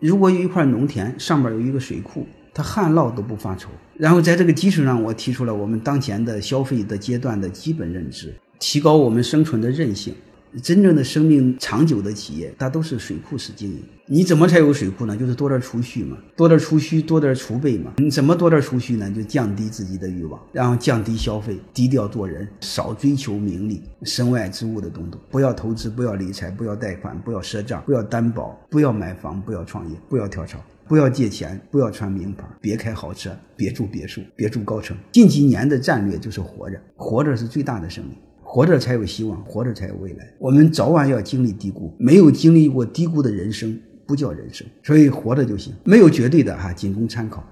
如果有一块农田，上面有一个水库，它旱涝都不发愁。然后在这个基础上，我提出了我们当前的消费的阶段的基本认知，提高我们生存的韧性。真正的生命长久的企业，它都是水库式经营。你怎么才有水库呢？就是多点储蓄嘛，多点储蓄，多点储备嘛。你怎么多点储蓄呢？就降低自己的欲望，然后降低消费，低调做人，少追求名利、身外之物的东东。不要投资，不要理财，不要贷款，不要赊账，不要担保，不要买房，不要创业，不要跳槽，不要借钱，不要穿名牌，别开豪车，别住别墅，别住高层。近几年的战略就是活着，活着是最大的生命。活着才有希望，活着才有未来。我们早晚要经历低谷，没有经历过低谷的人生不叫人生，所以活着就行，没有绝对的哈，仅供参考。